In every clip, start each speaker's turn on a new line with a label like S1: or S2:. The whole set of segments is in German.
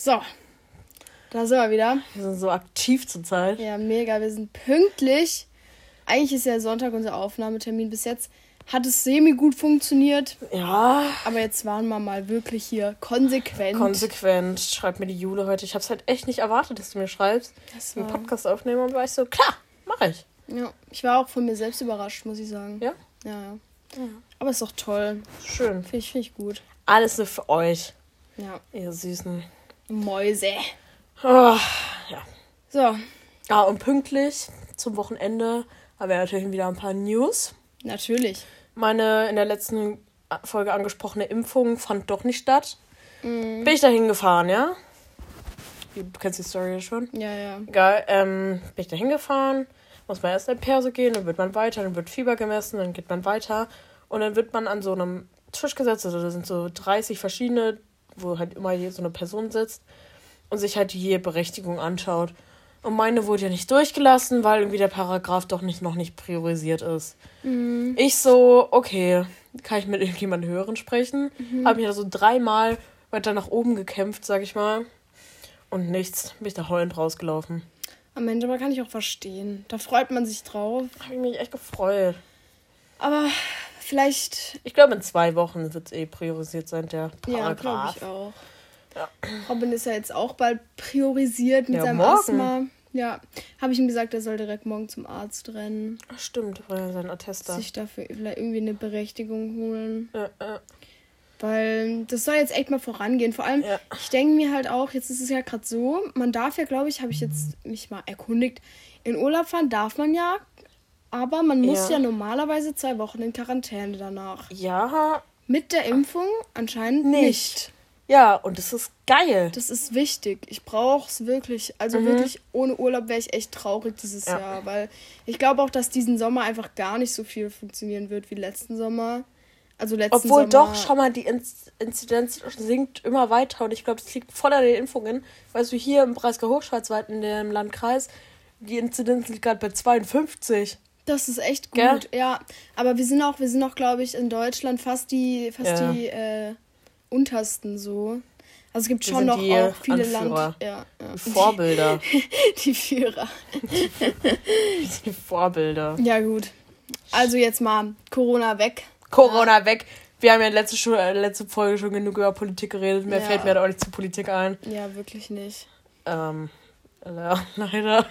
S1: So, da sind wir wieder.
S2: Wir sind so aktiv zurzeit.
S1: Ja, mega. Wir sind pünktlich. Eigentlich ist ja Sonntag unser Aufnahmetermin. Bis jetzt hat es semi gut funktioniert.
S2: Ja.
S1: Aber jetzt waren wir mal wirklich hier konsequent.
S2: Konsequent. Schreibt mir die Jule heute. Ich habe es halt echt nicht erwartet, dass du mir schreibst.
S1: Das
S2: Einen
S1: war-
S2: Podcast aufnehmen und war ich so, klar, mache ich.
S1: ja, ich war auch von mir selbst überrascht, muss ich sagen.
S2: Ja?
S1: Ja, ja. Aber ist doch toll.
S2: Schön.
S1: Finde ich, find ich gut.
S2: Alles nur für euch,
S1: Ja.
S2: ihr Süßen.
S1: Mäuse.
S2: Oh, ja.
S1: So,
S2: Ah, und pünktlich zum Wochenende haben wir natürlich wieder ein paar News.
S1: natürlich.
S2: Meine in der letzten Folge angesprochene Impfung fand doch nicht statt.
S1: Mhm.
S2: Bin ich da hingefahren, ja? Du kennst die Story ja schon.
S1: Ja, ja.
S2: Egal, ähm, bin ich da hingefahren, muss man erst in Perso gehen, dann wird man weiter, dann wird Fieber gemessen, dann geht man weiter und dann wird man an so einem Tisch gesetzt, also da sind so 30 verschiedene, wo halt immer je so eine Person sitzt und sich halt je Berechtigung anschaut. Und meine wurde ja nicht durchgelassen, weil irgendwie der Paragraph doch nicht noch nicht priorisiert ist. Ich so, okay, kann ich mit irgendjemand Höheren sprechen? Habe mich da so dreimal weiter nach oben gekämpft, sag ich mal. Und nichts, bin ich da heulend rausgelaufen.
S1: Am Ende aber kann ich auch verstehen. Da freut man sich drauf.
S2: Habe ich mich echt gefreut.
S1: Aber vielleicht,
S2: Ich glaube, in zwei Wochen wird es eh priorisiert sein, der
S1: ja, glaube
S2: Paragraph.
S1: ich auch.
S2: Ja.
S1: Robin ist ja jetzt auch bald priorisiert mit
S2: Ja,
S1: seinem
S2: morgen.
S1: Asthma. Ja, habe ich ihm gesagt, er soll direkt morgen zum Arzt rennen,
S2: Ach, Stimmt, war ja sein Attester.
S1: sich dafür vielleicht irgendwie eine Berechtigung holen.
S2: Äh, äh,
S1: Weil das soll jetzt echt mal vorangehen. Vor allem,
S2: Ja.
S1: ich denke mir halt auch, jetzt ist es ja gerade so, man darf ja, glaube ich, habe ich jetzt mich mal erkundigt, in Urlaub fahren darf man ja, aber man muss ja,
S2: Ja.
S1: normalerweise zwei Wochen in Quarantäne danach.
S2: ja,
S1: Mit der Impfung anscheinend
S2: Nicht.
S1: nicht.
S2: ja, und das ist geil.
S1: Das ist wichtig. Ich brauche es wirklich. Also wirklich, ohne Urlaub wäre ich echt traurig dieses
S2: Mhm. Ja.
S1: Jahr. Weil ich glaube auch, dass diesen Sommer einfach gar nicht so viel funktionieren wird wie letzten Sommer. Also letzten
S2: Obwohl
S1: Sommer.
S2: doch, schau mal, die Inz Inzidenz sinkt immer weiter und ich glaube, es liegt voll an den Impfungen. Weißt du, hier im Breisgau Hochschwarzwald in dem Landkreis, die Inzidenz liegt gerade bei 52.
S1: Das ist echt gut,
S2: Gell?
S1: ja. Aber wir sind auch, wir sind auch, glaube ich, in Deutschland fast die, fast
S2: Ja.
S1: die äh, untersten so. Also es gibt
S2: Wir
S1: schon noch auch viele
S2: Anführer.
S1: Land, ja, ja.
S2: Die Vorbilder.
S1: die Führer.
S2: die Vorbilder.
S1: Ja gut. Also jetzt mal Corona weg.
S2: Corona weg. Wir haben ja letzte, Schu- äh, letzte Folge schon genug über Politik geredet. Mehr
S1: Ja.
S2: fällt mir da auch nicht zu Politik ein.
S1: Ja, wirklich nicht.
S2: Ähm, ja, leider.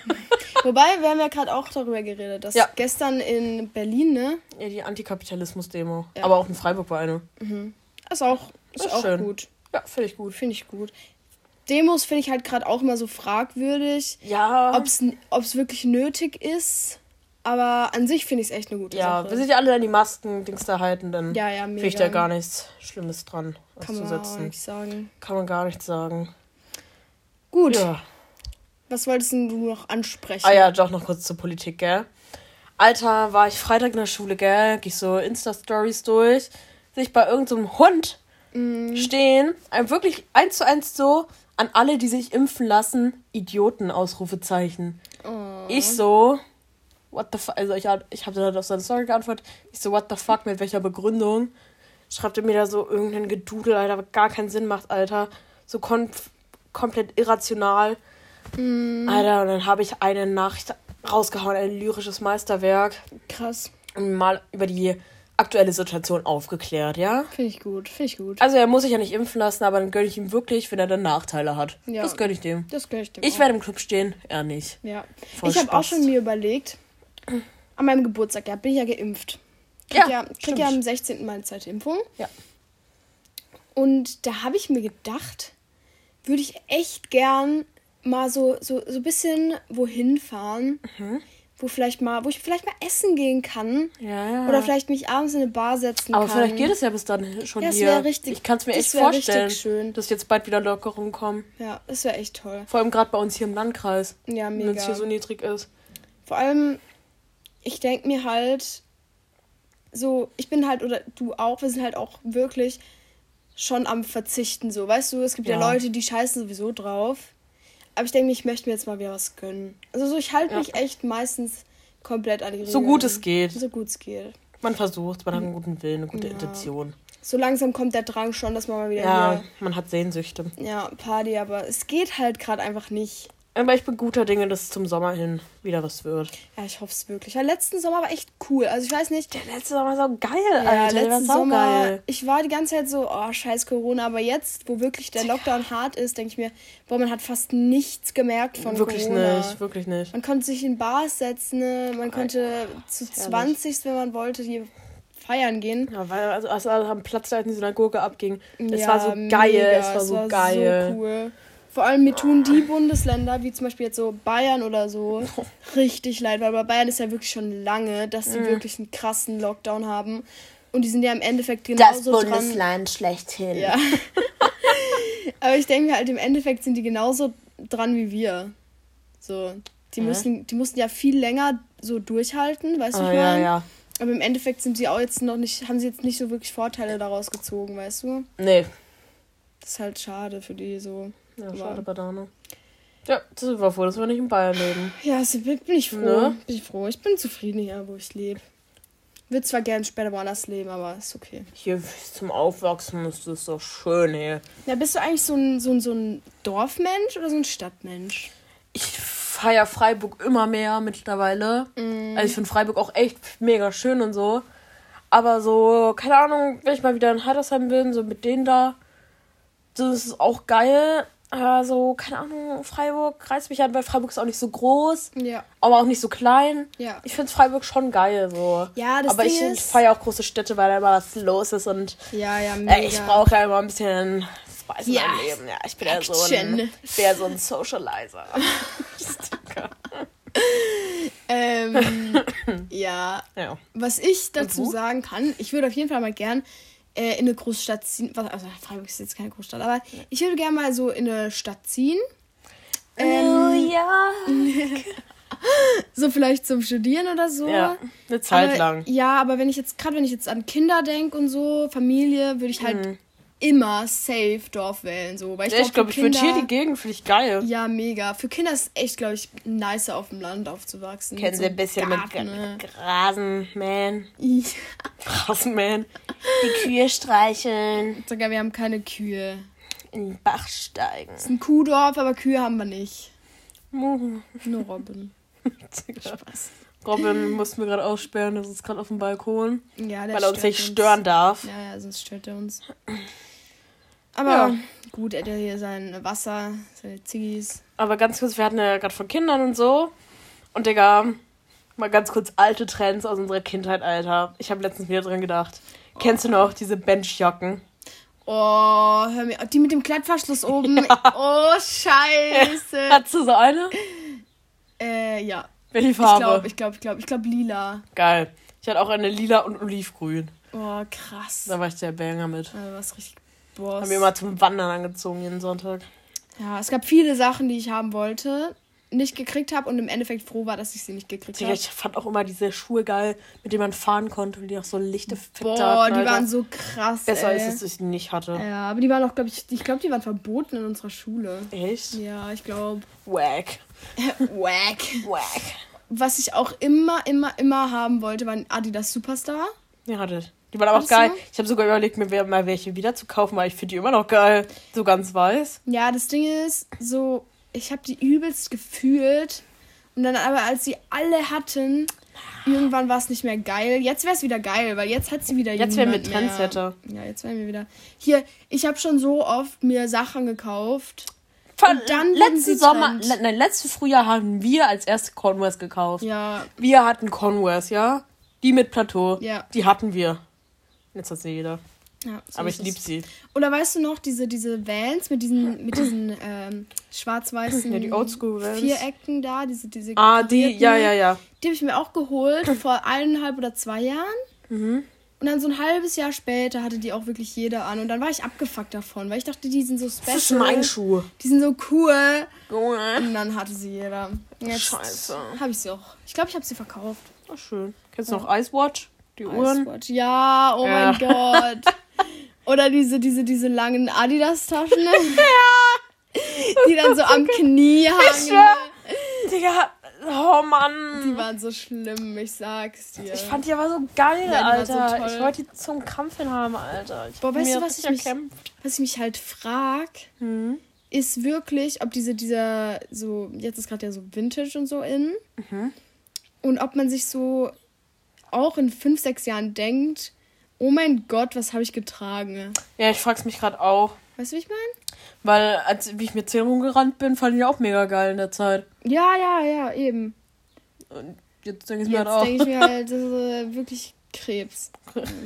S1: Wobei, wir haben ja gerade auch darüber geredet, dass
S2: Ja.
S1: gestern in Berlin, ne?
S2: Ja, die Antikapitalismus-Demo.
S1: Ja.
S2: Aber auch in Freiburg war eine.
S1: Ist auch, ist
S2: Ist
S1: auch
S2: schön.
S1: gut.
S2: Ja, finde ich gut.
S1: Finde ich gut. Demos finde ich halt gerade auch immer so fragwürdig,
S2: Ja.
S1: ob es wirklich nötig ist. Aber an sich finde ich es echt eine gute
S2: ja,
S1: Sache.
S2: wir sind ja alle an die Masken-Dings da halten, dann
S1: Ja, ja,
S2: finde ich da gar nichts Schlimmes dran,
S1: Kann
S2: zu
S1: man auch
S2: setzen.
S1: nicht sagen.
S2: Kann man gar nichts sagen.
S1: Gut,
S2: Ja.
S1: Was wolltest du noch ansprechen?
S2: Ah ja, doch noch kurz zur Politik, gell? Alter, war ich Freitag in der Schule, gell? Geh ich so Insta-Stories durch. Sehe ich bei irgendeinem so Hund
S1: Mhm.
S2: stehen. Ein wirklich eins zu eins so an alle, die sich impfen lassen. Idioten, Ausrufezeichen.
S1: Oh.
S2: Ich so, what the fuck? Also ich, hab- ich habe dann auf seine Story geantwortet. Ich so, what the fuck, mit welcher Begründung? Schreibt er mir da so irgendeinen Gedudel, Alter, was gar keinen Sinn macht, Alter. So kon komplett irrational.
S1: Mhm.
S2: Alter, und dann habe ich eine Nachricht rausgehauen, ein lyrisches Meisterwerk.
S1: Krass.
S2: Und mal über die aktuelle Situation aufgeklärt, ja?
S1: Finde ich gut. Finde ich gut.
S2: Also er muss sich ja nicht impfen lassen, aber dann gönne ich ihm wirklich, wenn er dann Nachteile hat.
S1: Ja.
S2: Das gönne ich dem.
S1: Das gehöre ich dem
S2: Ich
S1: auch.
S2: werde im Club stehen, er nicht.
S1: Ja.
S2: Voll
S1: ich habe auch schon mir überlegt, an meinem Geburtstag, ja, bin ich ja geimpft. Krieg
S2: Ja,
S1: ja, krieg ja am 16. Mal eine zweite Impfung.
S2: Ja.
S1: Und da habe ich mir gedacht, würde ich echt gern mal so, so, so ein bisschen wohin fahren,
S2: Mhm.
S1: wo vielleicht mal, wo ich vielleicht mal essen gehen kann.
S2: Ja.
S1: Oder vielleicht mich abends in eine Bar setzen
S2: aber
S1: kann.
S2: vielleicht geht es ja bis dann schon
S1: Ja, es
S2: hier.
S1: richtig-
S2: ich kann es mir
S1: das
S2: echt vorstellen,
S1: schön.
S2: dass jetzt bald wieder Lockerungen kommen.
S1: Ja, das wäre echt toll.
S2: Vor allem gerade bei uns hier im Landkreis,
S1: Ja,
S2: wenn es hier so niedrig ist.
S1: Vor allem, ich denke mir halt, so, ich bin halt, oder du auch, wir sind halt auch wirklich schon am Verzichten, so, weißt du, es gibt ja,
S2: Ja.
S1: Leute, die scheißen sowieso drauf. Aber ich denke ich möchte mir jetzt mal wieder was gönnen. Also so, ich halte
S2: Ja.
S1: mich echt meistens komplett an die Regeln.
S2: So gut es geht.
S1: So gut es geht.
S2: Man versucht, man hat einen guten Willen, eine gute
S1: Ja.
S2: Intention.
S1: so langsam kommt der Drang schon, dass man mal wieder
S2: Ja, man hat Sehnsüchte.
S1: ja, Party, aber es geht halt gerade einfach nicht.
S2: Aber ich bin guter Dinge, dass es zum Sommer hin wieder was wird.
S1: Ja, ich hoffe es wirklich. Der letzten Sommer war echt cool. Also ich weiß nicht.
S2: Der letzte Sommer war so geil,
S1: Ja,
S2: Alter. Der war
S1: letzten Sommer,
S2: saugeil.
S1: ich war die ganze Zeit so, oh, scheiß Corona, aber jetzt, wo wirklich der Lockdown hart ist, denke ich mir, boah, man hat fast nichts gemerkt von
S2: Wirklich
S1: Corona.
S2: nicht, wirklich nicht.
S1: Man konnte sich in Bars setzen, ne? man konnte zu
S2: ist herrlich.
S1: 20, wenn man wollte, hier feiern gehen.
S2: Ja, weil also, also am Platz da in die Synagoge abging. Es
S1: Ja,
S2: war so geil,
S1: mega,
S2: es war so geil.
S1: So cool. Vor allem mir tun die Bundesländer, wie zum Beispiel jetzt so Bayern oder so, richtig leid, weil bei Bayern ist ja wirklich schon lange, dass
S2: Mhm.
S1: sie wirklich einen krassen Lockdown haben. Und die sind ja im Endeffekt genauso dran.
S2: schlechthin.
S1: Ja. Aber ich denke mir halt, im Endeffekt sind die genauso dran wie wir. So. Die,
S2: Hä?
S1: müssen, die mussten ja viel länger so durchhalten, weißt du,
S2: Ah, ja, ja.
S1: Aber im Endeffekt sind sie auch jetzt noch nicht, haben sie jetzt nicht so wirklich Vorteile daraus gezogen, weißt du?
S2: Nee.
S1: Das ist halt schade für die so.
S2: Ja,
S1: Aber-
S2: schade, Banane. Ja, das sind wir froh, dass wir nicht in Bayern leben.
S1: Ja, also bin, ich froh.
S2: Ne?
S1: Bin ich froh. Ich bin zufrieden hier, wo ich lebe. Würde zwar gern später woanders leben, aber ist okay.
S2: Hier zum Aufwachsen ist das doch schön hier.
S1: Ja, bist du eigentlich so ein, so ein, so ein Dorfmensch oder so ein Stadtmensch?
S2: Ich feier Freiburg immer mehr mittlerweile.
S1: Mhm.
S2: Also ich finde Freiburg auch echt mega schön und so. Aber so, keine Ahnung, wenn ich mal wieder in Heidersheim bin, so mit denen da, das ist auch geil. Aber so, keine Ahnung, Freiburg reizt mich an, weil Freiburg ist auch nicht so groß,
S1: Ja.
S2: aber auch nicht so klein.
S1: Ja.
S2: Ich finde Freiburg schon geil, so.
S1: Ja, das
S2: aber
S1: Ding
S2: ich, ich
S1: ist-
S2: feiere auch große Städte, weil da immer was los ist und
S1: Ja, ja, mega.
S2: äh, ich brauche ja immer ein bisschen Spice
S1: Ja,
S2: in meinem Leben. Ja, ich bin ja so ein,
S1: Action.
S2: ich bin ja so ein Socializer.
S1: Ähm, ja,
S2: ja.
S1: was ich dazu sagen kann, ich würde auf jeden Fall mal gern äh, in eine Großstadt ziehen. Was, also Freiburg ist jetzt keine Großstadt, aber ich würde gerne mal so in eine Stadt ziehen. Ähm,
S2: ja.
S1: So vielleicht zum Studieren oder so.
S2: Ja, eine Zeit
S1: aber,
S2: lang.
S1: Ja, aber wenn ich jetzt, gerade wenn ich jetzt an Kinder denke und so, Familie, würde ich halt
S2: Mhm.
S1: Immer safe Dorf wählen. So. Weil ich
S2: Ja, ich glaube,
S1: für
S2: ich würde hier die Gegend finde ich geil.
S1: Ja, mega. Für Kinder ist es echt, glaube ich, nicer auf dem Land aufzuwachsen.
S2: Kennen
S1: Mit
S2: sie
S1: so
S2: ein bisschen
S1: Garten,
S2: mit
S1: ne?
S2: Gra- Rasenmähen.
S1: Ja.
S2: Rasenmähen. Die Kühe streicheln.
S1: Sogar wir haben keine Kühe.
S2: In den Bach steigen.
S1: Es ist ein Kuhdorf, aber Kühe haben wir nicht.
S2: Mhm.
S1: Nur Robben. Spaß.
S2: Robin mussten wir gerade aussperren, das ist gerade auf dem Balkon.
S1: Ja,
S2: Weil er uns nicht stören darf.
S1: Ja, ja, sonst stört er uns. Aber
S2: Ja.
S1: gut, er hat ja hier sein Wasser, seine Ziggis.
S2: Aber ganz kurz, wir hatten ja gerade von Kindern und so. Und Digga, mal ganz kurz alte Trends aus unserer Kindheit, Alter. Ich habe letztens wieder dran gedacht. Kennst du noch diese Benchjacken?
S1: Oh, hör mir. Die mit dem Klettverschluss oben. Oh, scheiße.
S2: Hattest du so eine?
S1: äh, ja.
S2: Welche
S1: Ich
S2: Farbe?
S1: glaube, ich glaube, ich glaube, ich glaube lila.
S2: Geil. Ich hatte auch eine lila und olivgrün.
S1: Oh, krass.
S2: Da war ich der Banger mit.
S1: Da war richtig Boss.
S2: Haben wir immer zum Wandern angezogen jeden Sonntag.
S1: Ja, es gab viele Sachen, die ich haben wollte, nicht gekriegt habe und im Endeffekt froh war, dass ich sie nicht gekriegt habe.
S2: ich fand auch immer diese Schuhe geil, mit denen man fahren konnte und die auch so lichte
S1: Boah,
S2: hatten,
S1: die waren so krass.
S2: Besser
S1: ey.
S2: ist es, dass ich die nicht hatte.
S1: Ja, aber die waren auch, glaube ich, ich glaube, die waren verboten in unserer Schule.
S2: Echt?
S1: Ja, ich glaube.
S2: Wack.
S1: Wack.
S2: Wack.
S1: Was ich auch immer, immer, immer haben wollte, war ein Adidas Superstar.
S2: Ja, hatte ich. Die waren aber auch geil. Ich habe sogar überlegt, mir mal welche wieder zu kaufen, weil ich finde die immer noch geil. So ganz weiß.
S1: Ja, das Ding ist, so, ich habe die übelst gefühlt. Und dann aber, als sie alle hatten, irgendwann war es nicht mehr geil. Jetzt wäre es wieder geil, weil jetzt hat sie wieder
S2: Jetzt wären wir. Trendsetter.
S1: Ja, jetzt wären wir wieder. Hier, ich habe schon so oft mir Sachen gekauft.
S2: Von
S1: dann wurden
S2: letzten Sommer, le, nein, letztes Frühjahr haben wir als erste Converse gekauft.
S1: Ja,
S2: Wir hatten Converse, ja? Die mit Plateau.
S1: Ja.
S2: Die hatten wir. Jetzt hat sie jeder.
S1: ja. so
S2: aber ich liebe sie.
S1: Oder weißt du noch, diese, diese Vans mit diesen, mit diesen ähm, schwarz-weißen
S2: Ja, die Oldschool-Vans.
S1: Vierecken da, diese, diese
S2: Ah, die, ja, ja, ja.
S1: Die habe ich mir auch geholt vor eineinhalb oder zwei Jahren.
S2: Mhm.
S1: Und dann so ein halbes Jahr später hatte die auch wirklich jeder an. Und dann war ich abgefuckt davon, weil ich dachte, die sind so special.
S2: Das ist mein Schuh.
S1: Die sind so cool. Und dann hatte sie jeder. Jetzt
S2: Scheiße.
S1: habe ich sie auch. Ich glaube, ich habe sie verkauft.
S2: Ach, schön. Kennst du noch Icewatch? Die Uhren?
S1: Icewatch. Ja, oh
S2: Ja.
S1: mein Gott. Oder diese, diese, diese langen Adidas-Taschen. Die dann so am Knie hangen.
S2: Digga, Oh Mann.
S1: Die waren so schlimm, ich sag's dir.
S2: Ich fand die aber so geil,
S1: Ja, so
S2: Alter.
S1: toll.
S2: ich wollte die zum Kampf haben, Alter. Ich
S1: Boah, weißt du, was ich, mich, was ich mich halt frag,
S2: Hm.
S1: ist wirklich, ob diese, dieser, so, jetzt ist gerade ja so Vintage und so in.
S2: Mhm.
S1: Und ob man sich so auch in fünf, sechs Jahren denkt, oh mein Gott, was habe ich getragen?
S2: Ja, ich frag's mich gerade auch.
S1: Weißt du, wie ich meine?
S2: Weil, als wie ich mit 10 rumgerannt bin, fand ich auch mega geil in der Zeit.
S1: Ja, ja, ja, eben.
S2: Und jetzt denke ich mir
S1: Jetzt
S2: halt auch.
S1: denke ich mir halt, das ist äh, wirklich Krebs.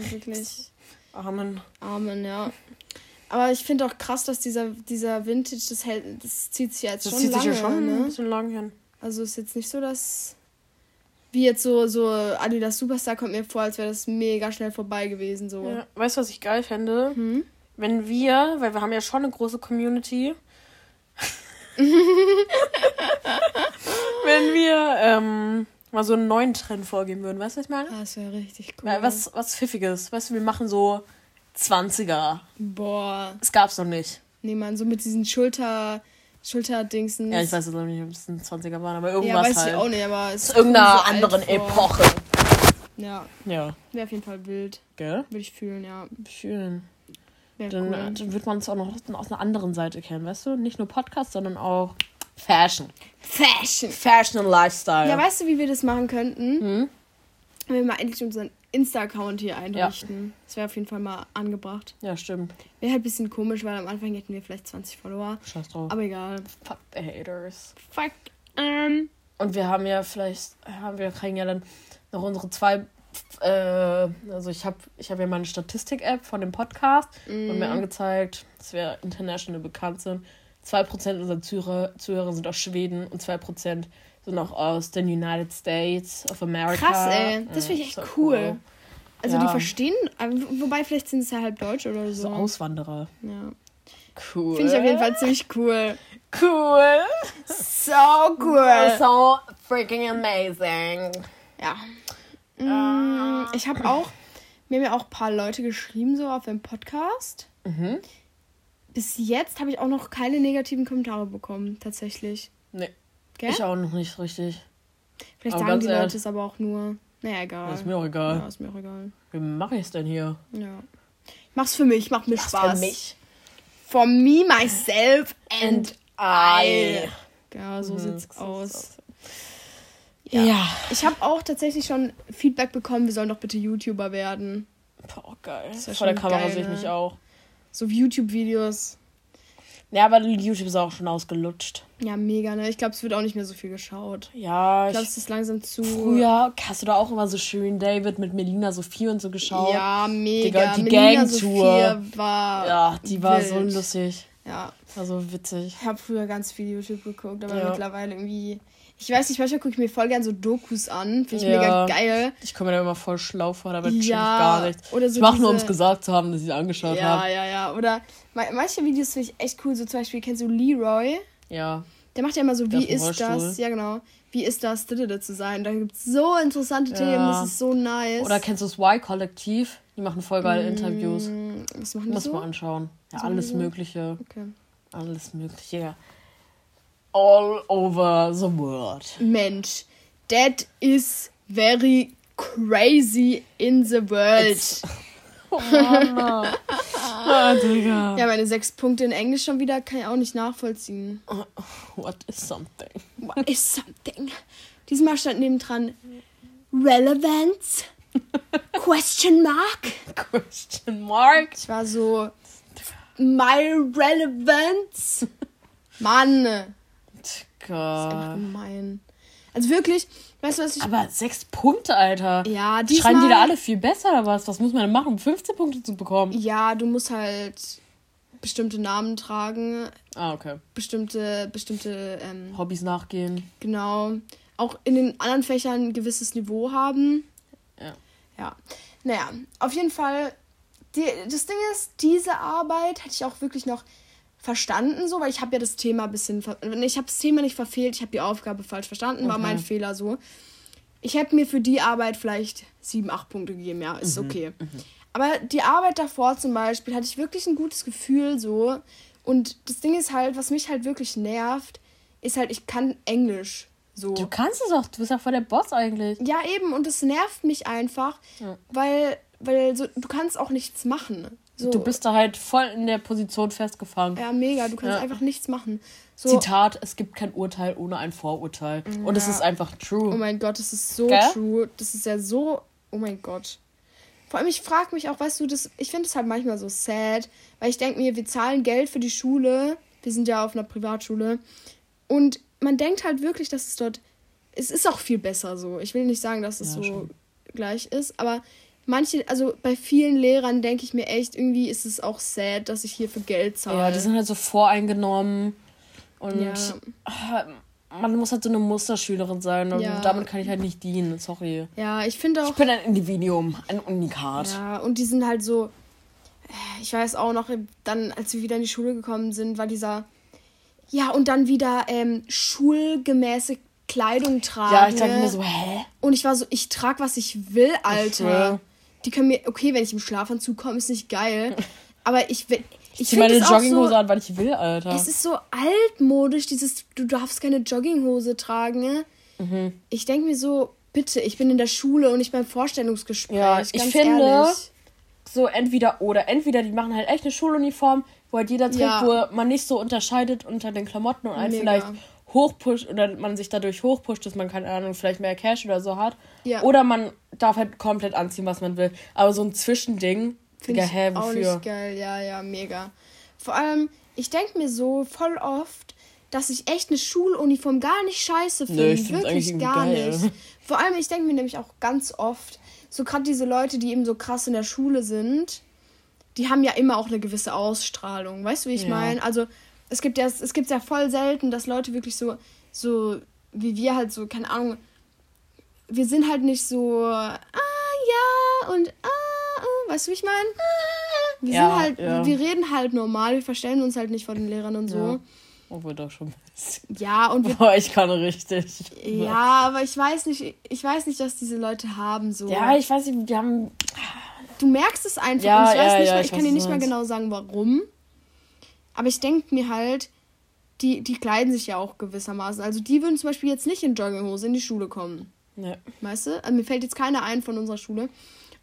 S1: wirklich
S2: Amen.
S1: Amen, ja. Aber ich finde auch krass, dass dieser, dieser Vintage, das hält, das zieht sich ja jetzt
S2: Das
S1: schon
S2: zieht sich
S1: lange,
S2: ja schon ein
S1: ne?
S2: bisschen lang hin.
S1: Also ist jetzt nicht so, dass wie jetzt so so Adidas Superstar kommt mir vor, als wäre das mega schnell vorbei gewesen so.
S2: Ja. Weißt du, was ich geil fände?
S1: Hm?
S2: Wenn wir, weil wir haben ja schon eine große Community. wenn wir ähm, mal so einen neuen Trend vorgeben würden, weißt du, was ich meine?
S1: Ah, Das wäre richtig cool.
S2: Ja, was, was Pfiffiges. Weißt du, wir machen so 20er.
S1: Boah.
S2: Das gab's noch nicht.
S1: Nee, man, so mit diesen Schulter Schulterdingsen.
S2: Ja, ich weiß jetzt noch nicht, ob es ein 20er waren, aber
S1: Ja,
S2: irgendwas
S1: weiß
S2: halt.
S1: ich auch nicht, aber es
S2: Aus irgendeiner anderen. Epoche.
S1: Ja,
S2: Ja.
S1: wäre auf jeden Fall wild.
S2: Gell?
S1: Würde ich fühlen, ja.
S2: Schön.
S1: Wäre
S2: Dann,
S1: cool.
S2: dann wird man uns auch noch aus einer anderen Seite kennen, weißt du? Nicht nur Podcast, sondern auch Fashion.
S1: Fashion.
S2: Fashion und Lifestyle.
S1: Ja, weißt du, wie wir das machen könnten?
S2: Hm?
S1: Wenn wir mal endlich unseren Insta-Account hier einrichten. Das wäre auf jeden Fall mal angebracht.
S2: ja, stimmt.
S1: Wäre halt ein bisschen komisch, weil am Anfang hätten wir vielleicht 20 Follower.
S2: Scheiß drauf.
S1: Aber egal.
S2: Fuck the haters.
S1: Fuck. Ähm.
S2: Und wir haben ja vielleicht, haben wir kriegen ja dann noch unsere zwei, äh, also ich habe ich hab ja meine Statistik-App von dem Podcast und mir angezeigt, dass wir international bekannt sind. 2% unserer Zuhörer, Zuhörer sind aus Schweden und 2% sind auch aus den United States of America.
S1: Krass, ey. Das finde ich echt
S2: so
S1: cool. Also die
S2: Ja.
S1: verstehen, aber wobei vielleicht sind es ja halb Deutsch oder
S2: So
S1: so.
S2: Auswanderer.
S1: ja.
S2: Cool.
S1: Finde ich auf jeden Fall ziemlich cool.
S2: cool.
S1: So cool.
S2: So freaking amazing.
S1: Ja. Mm, Ich habe auch, mir haben ja auch ein paar Leute geschrieben, so auf dem Podcast.
S2: Mhm.
S1: Bis jetzt habe ich auch noch keine negativen Kommentare bekommen, tatsächlich.
S2: Nee,
S1: Gell?
S2: ich auch noch nicht richtig.
S1: Vielleicht
S2: aber
S1: sagen die
S2: ehrlich-
S1: Leute es aber auch nur. Naja, egal.
S2: Das ist mir auch egal.
S1: Ja, ist mir auch egal.
S2: Wie mache ich es denn hier?
S1: Ja. Ich mach's für mich, macht mir Spaß.
S2: für mich.
S1: For me, myself and
S2: I.
S1: Ja, so
S2: Mhm,
S1: sieht's
S2: so
S1: aus. Ja.
S2: Ja.
S1: Ich habe auch tatsächlich schon Feedback bekommen, wir sollen doch bitte YouTuber werden.
S2: Boah, geil.
S1: ja
S2: Vor der Kamera
S1: geil,
S2: sehe ich
S1: ne?
S2: mich auch.
S1: So YouTube-Videos.
S2: Ja, aber YouTube ist auch schon ausgelutscht.
S1: Ja, mega, ne? Ich glaube, es wird auch nicht mehr so viel geschaut.
S2: Ja,
S1: Ich glaube, es ist langsam zu.
S2: früher hast du da auch immer so schön David mit Melina Sophie und so geschaut.
S1: Ja, mega.
S2: Digga, die Gang-Tour.
S1: War.
S2: Ja, die war so
S1: wild.
S2: lustig.
S1: Ja,
S2: War so witzig.
S1: ich habe früher ganz viel YouTube geguckt, aber
S2: Ja.
S1: mittlerweile irgendwie. Ich weiß nicht, manchmal gucke ich mir voll gern so Dokus an. Finde ich
S2: Ja.
S1: mega geil.
S2: Ich komme mir da immer voll schlau vor, dabei check ich
S1: Ja,
S2: gar nichts.
S1: oder so
S2: ich mache nur, um es gesagt zu haben, dass ich es angeschaut
S1: Ja,
S2: habe.
S1: ja, ja. Oder ma- manche Videos finde ich echt cool. So zum Beispiel, kennst du Leroy?
S2: Ja.
S1: Der macht ja immer so,
S2: Der
S1: wie ist
S2: Rollstuhl.
S1: das? Ja, genau. Wie ist das, zu sein? Da gibt es so interessante
S2: Ja.
S1: Themen, das ist so nice.
S2: Oder kennst du das Y-Kollektiv? Die machen voll geile Interviews.
S1: Mm, Was machen die
S2: Muss
S1: so?
S2: man anschauen. Ja, alles
S1: so?
S2: Mögliche.
S1: Okay.
S2: Alles Mögliche. All over the world.
S1: Mensch, that is very crazy in the world.
S2: It's- Oh Mann. ah, Digga.
S1: Ja, meine sechs Punkte in Englisch schon wieder kann ich auch nicht nachvollziehen.
S2: What is something?
S1: What is something? Diesmal stand nebendran Relevance? Question mark?
S2: Question mark?
S1: Ich war so, my relevance? Mann, das ist einfach gemein. Also wirklich, weißt du, was ich...
S2: Aber sechs Punkte, Alter.
S1: Ja, diesmal...
S2: Schreiben die da alle viel besser oder was? Was muss man denn machen, um 15 Punkte zu bekommen?
S1: Ja, du musst halt bestimmte Namen tragen,
S2: Ah, okay.
S1: bestimmte, bestimmte, ähm,
S2: Hobbys nachgehen.
S1: genau, auch in den anderen Fächern ein gewisses Niveau haben.
S2: Ja.
S1: Ja, naja, auf jeden Fall, die, das Ding ist, diese Arbeit hätte ich auch wirklich noch verstanden, so, weil ich habe ja das Thema ein bisschen, ich habe das Thema nicht verfehlt, ich habe die Aufgabe falsch verstanden, war
S2: Okay.
S1: mein Fehler so. Ich hätte mir für die Arbeit vielleicht sieben, acht Punkte gegeben, ja, ist okay. Aber die Arbeit davor zum Beispiel hatte ich wirklich ein gutes Gefühl so. Und das Ding ist halt, was mich halt wirklich nervt, ist halt, ich kann Englisch So.
S2: Du kannst es auch, du bist ja voll der Boss eigentlich.
S1: Ja, eben, und es nervt mich einfach,
S2: Ja.
S1: weil, weil so, du kannst auch nichts machen. So.
S2: Du bist da halt voll in der Position festgefangen.
S1: Ja, mega, du kannst
S2: Ja.
S1: einfach nichts machen. So,
S2: Zitat, es gibt kein Urteil ohne ein Vorurteil. Und es
S1: Ja.
S2: ist einfach true.
S1: Oh mein Gott, das ist so
S2: Gell?
S1: true. Das ist ja so. Oh mein Gott. Vor allem, ich frage mich auch, weißt du, das, ich finde es halt manchmal so sad, weil ich denke mir, wir zahlen Geld für die Schule. Wir sind ja auf einer Privatschule. Und man denkt halt wirklich, dass es dort. Es ist auch viel besser so. Ich will nicht sagen, dass es
S2: Ja,
S1: so
S2: schon.
S1: gleich ist, aber manche, also bei vielen Lehrern denke ich mir echt, irgendwie ist es auch sad, dass ich hier für Geld zahle.
S2: ja, die sind halt so voreingenommen. Und
S1: Ja.
S2: ah, man muss halt so eine Musterschülerin sein. Und
S1: Ja.
S2: damit kann ich halt nicht dienen. Sorry.
S1: ja, ich finde auch.
S2: Ich bin ein Individuum, ein Unikat.
S1: Ja, und die sind halt so. äh, Ich weiß auch noch, dann, als wir wieder in die Schule gekommen sind, war dieser. Ja, und dann wieder ähm, schulgemäße Kleidung tragen.
S2: Ja, ich dachte mir so, hä?
S1: Und ich war so, ich trag, was ich will, Alter. Die können mir, okay, wenn ich im Schlafanzug komme, ist nicht geil. Aber ich will. Ich
S2: Ich zieh meine Jogginghose
S1: so,
S2: an, weil ich will, Alter.
S1: Es ist so altmodisch, dieses, du darfst keine Jogginghose tragen. Ne?
S2: Mhm.
S1: Ich denke mir so, bitte, ich bin in der Schule und nicht beim Vorstellungsgespräch.
S2: Ja, ich finde,
S1: ehrlich.
S2: so entweder oder. Entweder die machen halt echt eine Schuluniform, wo halt jeder trägt,
S1: Ja.
S2: wo man nicht so unterscheidet unter den Klamotten und einen
S1: Mega.
S2: vielleicht hochpusht oder man sich dadurch hochpusht, dass man, keine Ahnung, vielleicht mehr Cash oder so hat.
S1: Ja.
S2: Oder man darf halt komplett anziehen, was man will. Aber so ein Zwischending, Digga, hä,
S1: auch
S2: wofür?
S1: nicht geil. Ja, ja, mega. Vor allem, ich denke mir so voll oft, dass ich echt eine Schuluniform gar nicht scheiße finde.
S2: eigentlich
S1: Wirklich gar
S2: geil.
S1: nicht. Vor allem, ich denke mir nämlich auch ganz oft, so gerade diese Leute, die eben so krass in der Schule sind, die haben ja immer auch eine gewisse Ausstrahlung. Weißt du, wie ich
S2: Ja.
S1: meine? Also, es gibt ja, es gibt ja voll selten, dass Leute wirklich so, so wie wir halt so, keine Ahnung, wir sind halt nicht so, ah ja und ah, ah weißt du, wie ich meine? Wir
S2: Ja,
S1: sind halt,
S2: ja.
S1: wir reden halt normal, wir verstellen uns halt nicht vor den Lehrern und so.
S2: Ja. Obwohl doch schon ein bisschen.
S1: Ja, und wir,
S2: Boah, ich kann richtig.
S1: ja, aber ich weiß nicht, ich weiß nicht, was diese Leute haben so.
S2: Ja, ich weiß nicht, die haben.
S1: du merkst es einfach
S2: Ja,
S1: und ich weiß nicht, mal,
S2: ich
S1: ich kann dir nicht mal
S2: meinst.
S1: genau sagen, warum. Aber ich denke mir halt, die, die kleiden sich ja auch gewissermaßen. Also die würden zum Beispiel jetzt nicht in Jogginghose in die Schule kommen.
S2: Ne.
S1: Weißt du? Also mir fällt jetzt keiner ein von unserer Schule.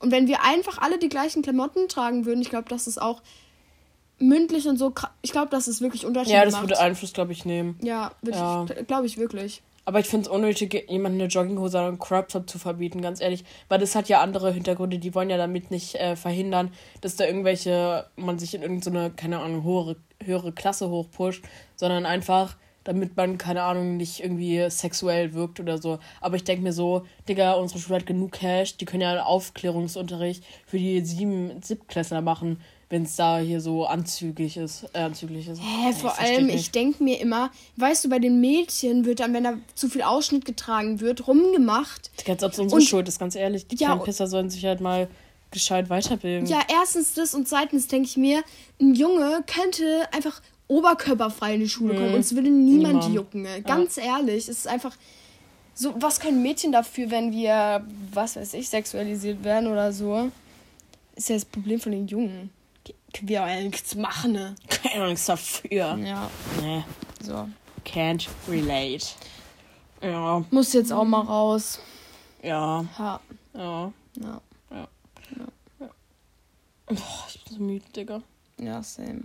S1: Und wenn wir einfach alle die gleichen Klamotten tragen würden, ich glaube, dass es auch mündlich und so, ich glaube, dass es wirklich Unterschiede
S2: Ja, das
S1: macht.
S2: würde Einfluss, glaube ich, nehmen.
S1: ja,
S2: Ja.
S1: glaube ich wirklich.
S2: Aber ich finde es unnötig, jemanden eine Jogginghose oder einen Crop Top zu verbieten, ganz ehrlich. Weil das hat ja andere Hintergründe. Die wollen ja damit nicht äh, verhindern, dass da irgendwelche, man sich in irgendeine, keine Ahnung, höhere, höhere Klasse hochpusht, sondern einfach, damit man, keine Ahnung, nicht irgendwie sexuell wirkt oder so. Aber ich denke mir so, Digga, unsere Schule hat genug Cash, die können ja einen Aufklärungsunterricht für die sieben, Siebtklässler machen, wenn es da hier so anzüglich ist. Äh, anzüglich ist.
S1: Hä,
S2: Ja,
S1: vor
S2: versteh
S1: allem, ich denke mir immer, weißt du, bei den Mädchen wird dann, wenn da zu viel Ausschnitt getragen wird, rumgemacht.
S2: Als ob es unsere
S1: Und-
S2: Schuld ist, ganz ehrlich. Die
S1: Ja,
S2: Pisser sollen sich halt mal gescheit weiterbilden.
S1: Ja, erstens das und zweitens denke ich mir, ein Junge könnte einfach oberkörperfrei in die Schule kommen und es würde niemand
S2: Niemand.
S1: jucken. ey. Ganz ehrlich, es ist einfach so, was können Mädchen dafür, wenn wir, was weiß ich, sexualisiert werden oder so? Ist ja das Problem von den Jungen. Wir auch ja nichts machen, ne?
S2: Keine Angst dafür.
S1: Ja,
S2: Nee,
S1: so.
S2: can't relate. Ja,
S1: Muss jetzt auch mal raus.
S2: ja,
S1: Ja,
S2: ja.
S1: ja,
S2: Boah, ich bin so müde, Digga.
S1: ja, same.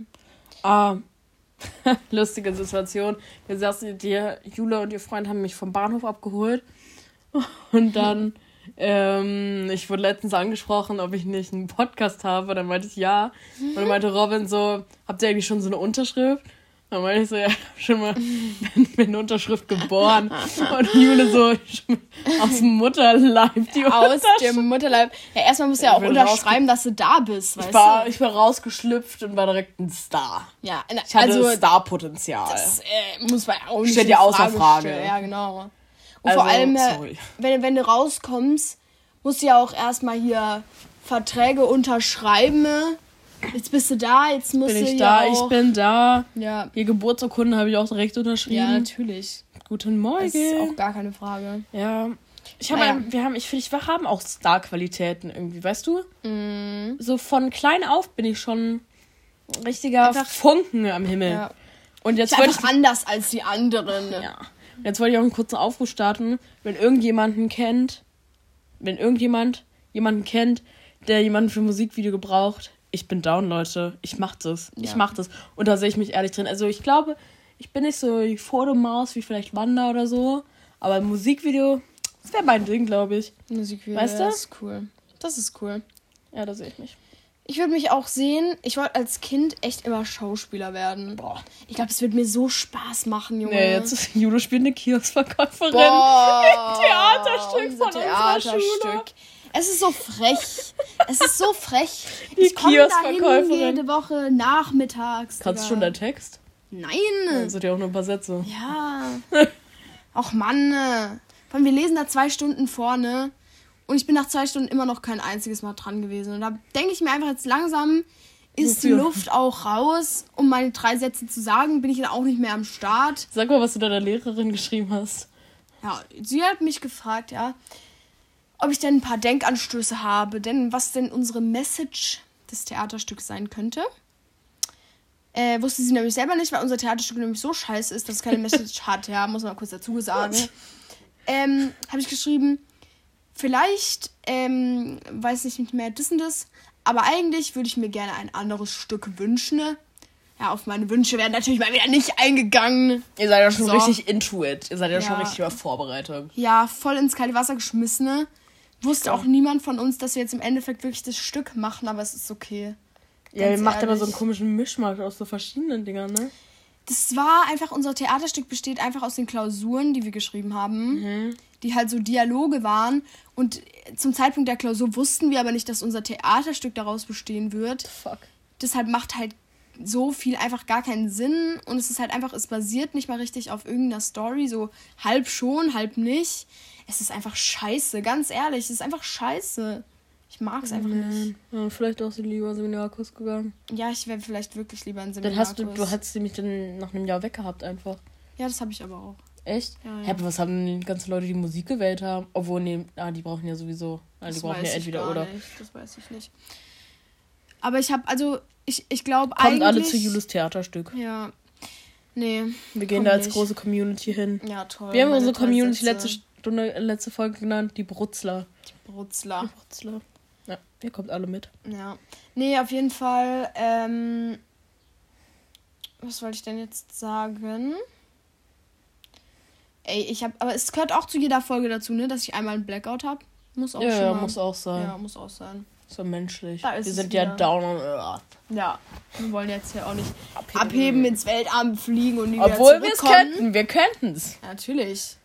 S2: Ah, lustige Situation. Wir saßen, die Jule und ihr Freund haben mich vom Bahnhof abgeholt. Und dann, ähm, ich wurde letztens angesprochen, ob ich nicht einen Podcast habe. Dann meinte ich ja. Und dann meinte Robin so, habt ihr eigentlich schon so eine Unterschrift? Dann meinte ich so, ja, ich hab schon mal mit einer Unterschrift geboren. Und Jule so, aus dem Mutterleib die
S1: Aus
S2: Unterschrift.
S1: dem Mutterleib. Ja, erstmal musst du ja auch unterschreiben, dass du da bist, weißt
S2: Ich war,
S1: du?
S2: ich war rausgeschlüpft und war direkt ein Star.
S1: Ja, na,
S2: Ich hatte
S1: also
S2: Starpotenzial.
S1: das äh, muss man auch nicht
S2: Steht ja außer
S1: Frage. Ja, genau. Und
S2: Also,
S1: vor allem, äh,
S2: sorry.
S1: wenn, wenn du rauskommst, musst du ja auch erstmal hier Verträge unterschreiben. Jetzt bist du da, jetzt musst
S2: bin
S1: du
S2: ich da, ich bin da.
S1: Ja,
S2: Die Geburtsurkunde habe ich auch direkt unterschrieben.
S1: ja, natürlich.
S2: Guten Morgen.
S1: Das ist auch gar keine Frage.
S2: ja. Ich habe,
S1: Naja.
S2: wir haben, ich finde, wir haben auch Star-Qualitäten irgendwie, weißt du?
S1: Mhm.
S2: So von klein auf bin ich schon richtiger
S1: Einfach-
S2: Funken am Himmel.
S1: Ja.
S2: Und jetzt ich
S1: einfach anders als die anderen.
S2: Ja. Jetzt wollte ich auch einen kurzen Aufruf starten. Wenn irgendjemanden kennt, wenn irgendjemand jemanden kennt, der jemanden für ein Musikvideo gebraucht, ich bin down, Leute. Ich mach das. Ich
S1: Ja.
S2: mach das. Und da sehe ich mich ehrlich drin. Also ich glaube, ich bin nicht so die Fotomaus wie vielleicht Wanda oder so. Aber ein Musikvideo, das wäre mein Ding, glaube ich.
S1: Musikvideo,
S2: Weißt du?
S1: das ist cool. Das ist cool.
S2: Ja, da sehe ich mich.
S1: Ich würde mich auch sehen, ich wollte als Kind echt immer Schauspieler werden.
S2: Boah.
S1: Ich glaube, es wird mir so Spaß machen, Junge.
S2: Nee, jetzt ist Judo spielt eine Kioskverkäuferin.
S1: Boah,
S2: Theaterstück von unserer Schule.
S1: Theaterstück. Es ist so frech. es ist so frech.
S2: Die
S1: ich
S2: Kioskverkäuferin.
S1: jede Woche nachmittags.
S2: Kannst du schon deinen Text?
S1: Nein.
S2: Das sind ja auch nur ein paar Sätze.
S1: Ja. Ach Mann. äh. Vor allem, wir lesen da zwei Stunden vorne und ich bin nach zwei Stunden immer noch kein einziges Mal dran gewesen. Und da denke ich mir einfach jetzt langsam, ist die
S2: Wofür?
S1: Luft auch raus, um meine drei Sätze zu sagen, bin ich dann auch nicht mehr am Start.
S2: Sag mal, was du deiner Lehrerin geschrieben hast.
S1: Ja, sie hat mich gefragt, ja, ob ich denn ein paar Denkanstöße habe, denn was denn unsere Message des Theaterstücks sein könnte. Äh, wusste sie nämlich selber nicht, weil unser Theaterstück nämlich so scheiße ist, dass es keine Message hat, ja, muss man mal kurz dazu sagen. Ähm, habe ich geschrieben, vielleicht, ähm, weiß ich nicht mehr, das und das, aber eigentlich würde ich mir gerne ein anderes Stück wünschen. Ja, auf meine Wünsche werden natürlich mal wieder nicht eingegangen.
S2: Ihr seid ja schon
S1: So.
S2: richtig into it. Ihr seid ja, schon
S1: Ja.
S2: richtig über Vorbereitung.
S1: ja, voll ins kalte Wasser geschmissen. ne? Wusste auch niemand von uns, dass wir jetzt im Endeffekt wirklich das Stück machen, aber es ist okay.
S2: Ja, ihr
S1: Ganz
S2: macht aber so einen komischen Mischmasch aus so verschiedenen Dingern, ne?
S1: Das war einfach, unser Theaterstück besteht einfach aus den Klausuren, die wir geschrieben haben, die halt so Dialoge waren. Und zum Zeitpunkt der Klausur wussten wir aber nicht, dass unser Theaterstück daraus bestehen wird.
S2: Fuck.
S1: Deshalb macht halt so viel einfach gar keinen Sinn. Und es ist halt einfach, es basiert nicht mal richtig auf irgendeiner Story. So halb schon, halb nicht. Es ist einfach scheiße, ganz ehrlich. Es ist einfach scheiße. Ich mag es einfach nicht.
S2: Ja, vielleicht auch so lieber Seminarkurs gegangen.
S1: Ja, ich wäre vielleicht wirklich lieber
S2: Dann
S1: Seminarkurs.
S2: hast du, du hättest nämlich dann nach einem Jahr weggehabt einfach.
S1: ja, das habe ich aber auch.
S2: Echt?
S1: Ja, ja.
S2: Hä, aber was haben denn die ganzen Leute, die Musik gewählt haben? Obwohl, nee, ah, die brauchen ja sowieso. Ah, die
S1: Das
S2: brauchen
S1: weiß
S2: ja
S1: ich
S2: entweder
S1: gar
S2: oder.
S1: Nicht. Das weiß ich nicht. Aber ich habe, also, ich, ich glaube
S2: Kommt
S1: eigentlich...
S2: alle zu Julis Theaterstück.
S1: Ja. Nee.
S2: Wir gehen
S1: Kommt
S2: da als
S1: nicht.
S2: große Community hin.
S1: Ja, toll.
S2: Wir haben unsere Community letzte Stunde, letzte Folge genannt, die Brutzler.
S1: Brutzler.
S2: Brutzler. Ja, ihr kommt alle mit.
S1: Ja. Nee, auf jeden Fall, ähm... Was wollte ich denn jetzt sagen? Ey, ich habe, aber es gehört auch zu jeder Folge dazu, ne, dass ich einmal einen Blackout habe. Muss auch
S2: Ja, ja, muss auch sein.
S1: Ja, muss auch sein.
S2: So menschlich. Wir
S1: es
S2: sind ja down on earth.
S1: Ja, wir wollen jetzt hier auch nicht
S2: Abheben.
S1: abheben, ins Weltall fliegen und nie
S2: Obwohl wir es könnten. Wir können's.
S1: Ja, natürlich.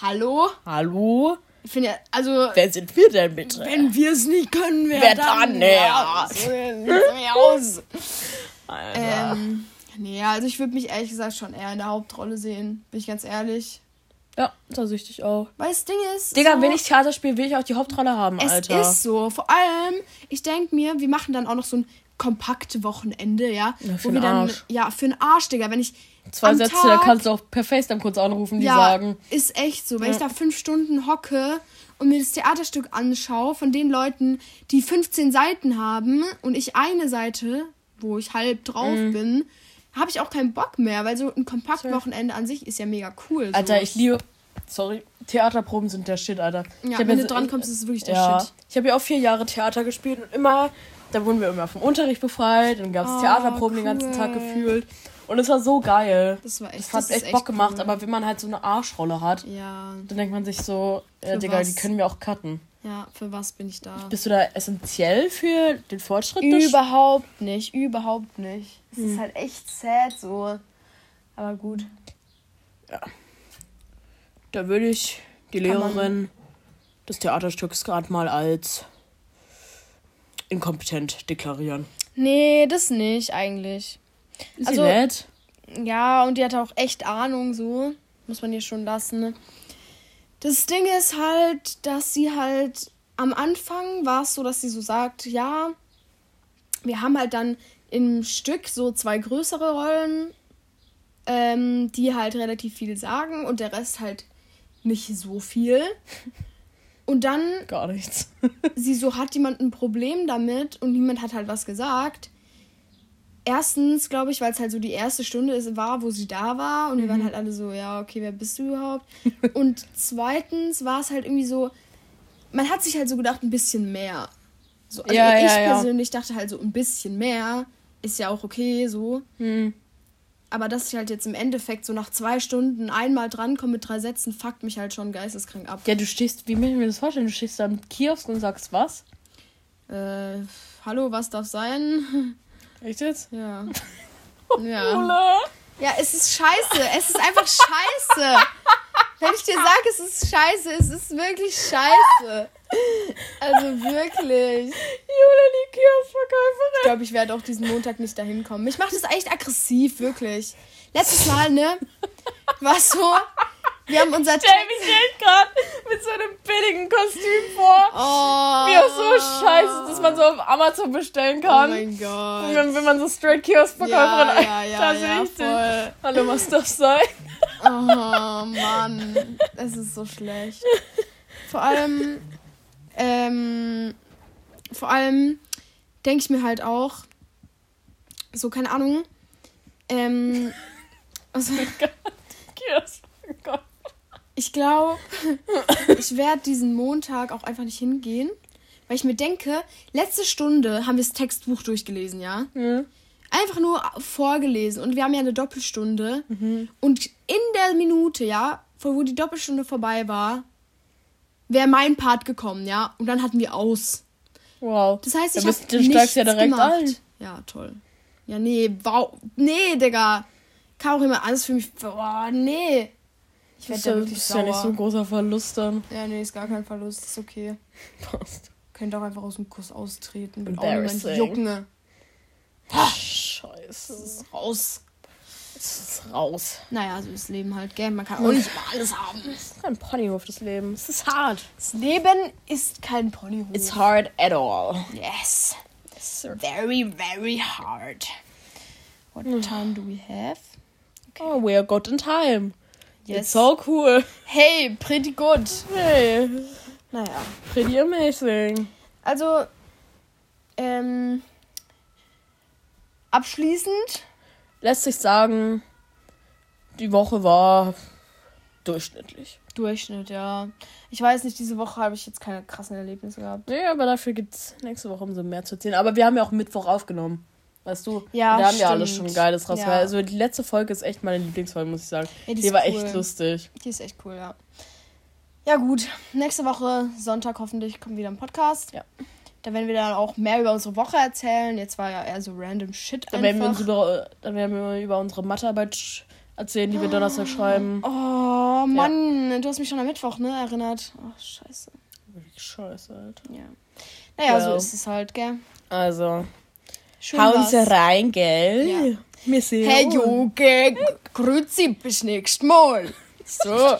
S1: Hallo?
S2: Hallo?
S1: Ich finde ja, also,
S2: Wer sind wir denn bitte?
S1: wenn wir es nicht können, wer,
S2: Wer
S1: dann?
S2: dann? Ja.
S1: Ja, so aus.
S2: Alter.
S1: Ähm, nee, also ich würde mich ehrlich gesagt schon eher in der Hauptrolle sehen, bin ich ganz ehrlich.
S2: ja, da sehe ich dich auch.
S1: Weil das Ding ist.
S2: Digga,
S1: so,
S2: wenn ich Theater spiele, will ich auch die Hauptrolle haben,
S1: Es
S2: Alter.
S1: ist so. Vor allem, ich denke mir, wir machen dann auch noch so ein kompakte Wochenende, ja.
S2: Ja, für
S1: wo wir dann.
S2: Arsch.
S1: Ja, für den Arsch, Digga. Wenn ich.
S2: Zwei Sätze,
S1: Tag,
S2: da kannst du auch per FaceTime kurz anrufen, die
S1: ja,
S2: sagen.
S1: Ist echt so. Wenn
S2: Ja.
S1: ich da fünf Stunden hocke und mir das Theaterstück anschaue von den Leuten, die 15 Seiten haben und ich eine Seite, wo ich halb drauf
S2: Mhm.
S1: bin, habe ich auch keinen Bock mehr, weil so ein Kompaktwochenende an sich ist ja mega cool. So.
S2: Alter, ich liebe. Sorry. Theaterproben sind der Shit, Alter.
S1: Ja, wenn du dran kommst, ist es wirklich der
S2: ja,
S1: Shit.
S2: Ich habe ja auch vier Jahre Theater gespielt und immer, da wurden wir immer vom Unterricht befreit, dann gab es
S1: Oh,
S2: Theaterproben den ganzen
S1: cool.
S2: Tag gefühlt. Und es war so geil.
S1: Das war echt,
S2: Das hat
S1: das ist
S2: echt Bock gemacht,
S1: cool.
S2: aber wenn man halt so eine Arschrolle hat,
S1: Ja,
S2: dann denkt man sich so, ja, Digga,
S1: was?
S2: die können wir auch cutten.
S1: Ja, für was bin ich da?
S2: Bist du da essentiell für den Fortschritt
S1: Überhaupt nicht, überhaupt nicht. Es
S2: Hm.
S1: ist halt echt sad so. Aber gut.
S2: Da würde ich die
S1: Kann
S2: Lehrerin des Theaterstücks gerade mal als inkompetent deklarieren.
S1: Nee, das nicht eigentlich.
S2: Ist
S1: Also-
S2: sie nett?
S1: Ja, und die hatte auch echt Ahnung so. Muss man ihr schon lassen. Das Ding ist halt, dass sie halt am Anfang war es so, dass sie so sagt, ja, wir haben halt dann im Stück so zwei größere Rollen, ähm, die halt relativ viel sagen und der Rest halt nicht so viel. Und dann
S2: Gar nichts.
S1: sie so, hat jemand ein Problem damit und niemand hat halt was gesagt, erstens, glaube ich, weil es halt so die erste Stunde ist, war, wo sie da war. Und wir
S2: Mhm.
S1: waren halt alle so, ja, okay, wer bist du überhaupt? und zweitens war es halt irgendwie so, man hat sich halt so gedacht, ein bisschen mehr. So, also
S2: Ja,
S1: ich
S2: ja, ja.
S1: persönlich dachte halt so, ein bisschen mehr ist ja auch okay, so.
S2: Hm.
S1: Aber dass ich halt jetzt im Endeffekt so nach zwei Stunden einmal drankomme mit drei Sätzen, fuckt mich halt schon geisteskrank ab.
S2: Ja, du stehst, wie muss ich mir das vorstellen? Du stehst da am Kiosk und sagst was?
S1: Äh, hallo, was darf sein?
S2: Echt jetzt?
S1: Ja. Ja. Ja, es ist scheiße. Es ist einfach scheiße. Wenn ich dir sage, es ist scheiße, es ist wirklich scheiße. Also wirklich.
S2: Jule, die
S1: Ich
S2: Kioskverkäuferin.
S1: glaube, ich werde auch diesen Montag nicht dahin kommen. Mich macht das echt aggressiv, wirklich. Letztes Mal, ne? War so. Wir haben unser
S2: Stell mich echt gerade mit so einem billigen Kostüm vor.
S1: Oh.
S2: Wie auch so scheiße, dass man so auf Amazon bestellen
S1: Oh
S2: kann.
S1: mein
S2: Und
S1: Gott.
S2: wenn, wenn man so straight Kioskverkäuferin
S1: Ja, ja, ja, ja,
S2: richtig.
S1: voll.
S2: Hallo, was darf sein?
S1: Oh Mann, es ist so schlecht. Vor allem, ähm, vor allem denke ich mir halt auch, so keine Ahnung, ähm, also
S2: Kioskverkäufer.
S1: Ich glaube, ich werde diesen Montag auch einfach nicht hingehen, weil ich mir denke, letzte Stunde haben wir das Textbuch durchgelesen, ja?
S2: Hm.
S1: einfach nur vorgelesen und wir haben ja eine Doppelstunde und in der Minute, ja, vor- wo die Doppelstunde vorbei war, wäre mein Part gekommen, ja, und dann hatten wir aus.
S2: Wow.
S1: Das heißt, ich
S2: bist-
S1: habe
S2: du
S1: nichts
S2: ja direkt
S1: gemacht.
S2: ein.
S1: Ja, toll. Ja, nee, wow, nee, Digga. Kam auch immer alles für mich. Boah, nee. Ich werde
S2: ja,
S1: wirklich
S2: das ist
S1: sauer.
S2: ja nicht so ein großer Verlust dann.
S1: ja, nee, ist gar kein Verlust, ist okay.
S2: Passt.
S1: Könnt auch einfach aus dem Kurs austreten.
S2: Embarrassing.
S1: jucken.
S2: Scheiße.
S1: Das ist raus.
S2: Es ist raus.
S1: Naja, so ist das Leben halt, gell? Man kann auch nicht immer alles haben.
S2: Es ist ein Ponyhof, das Leben. Es ist hart.
S1: Das Leben ist kein Ponyhof.
S2: It's hard at all.
S1: yes. Very, very hard. What time do we have?
S2: Oh, we are good in time.
S1: Yes.
S2: It's so cool.
S1: Hey, pretty good.
S2: Hey,
S1: Naja.
S2: pretty amazing.
S1: Also, ähm, abschließend,
S2: Lässt sich sagen, die Woche war durchschnittlich.
S1: Durchschnitt, ja. Ich weiß nicht, diese Woche habe ich jetzt keine krassen Erlebnisse gehabt.
S2: Nee, aber dafür gibt's nächste Woche umso mehr zu erzählen. Aber wir haben ja auch Mittwoch aufgenommen. Weißt du?
S1: Ja,
S2: Wir haben ja alles schon Geiles raus.
S1: Ja.
S2: Also die letzte Folge ist echt meine Lieblingsfolge, muss ich sagen.
S1: Ja,
S2: die
S1: die
S2: war
S1: cool.
S2: echt lustig.
S1: Die ist echt cool, ja. Ja, gut. Nächste Woche, Sonntag hoffentlich, kommt wieder ein Podcast.
S2: Ja.
S1: Da werden wir dann auch mehr über unsere Woche erzählen. Jetzt war ja eher so random Shit
S2: Dann werden, wir uns über, dann werden wir über unsere Mathearbeit erzählen, die wir Donnerstag schreiben.
S1: Oh, Mann. Du hast mich schon am Mittwoch, ne, erinnert. Oh, scheiße.
S2: Wirklich scheiße, Alter.
S1: Ja. Naja, so
S2: Well.
S1: ist es halt, gell.
S2: Also,
S1: Schön
S2: hauen
S1: war's.
S2: Sie rein, gell?
S1: Ja.
S2: Wir sehen
S1: Hey. Joge, grüezi, bis nächstes Mal. So.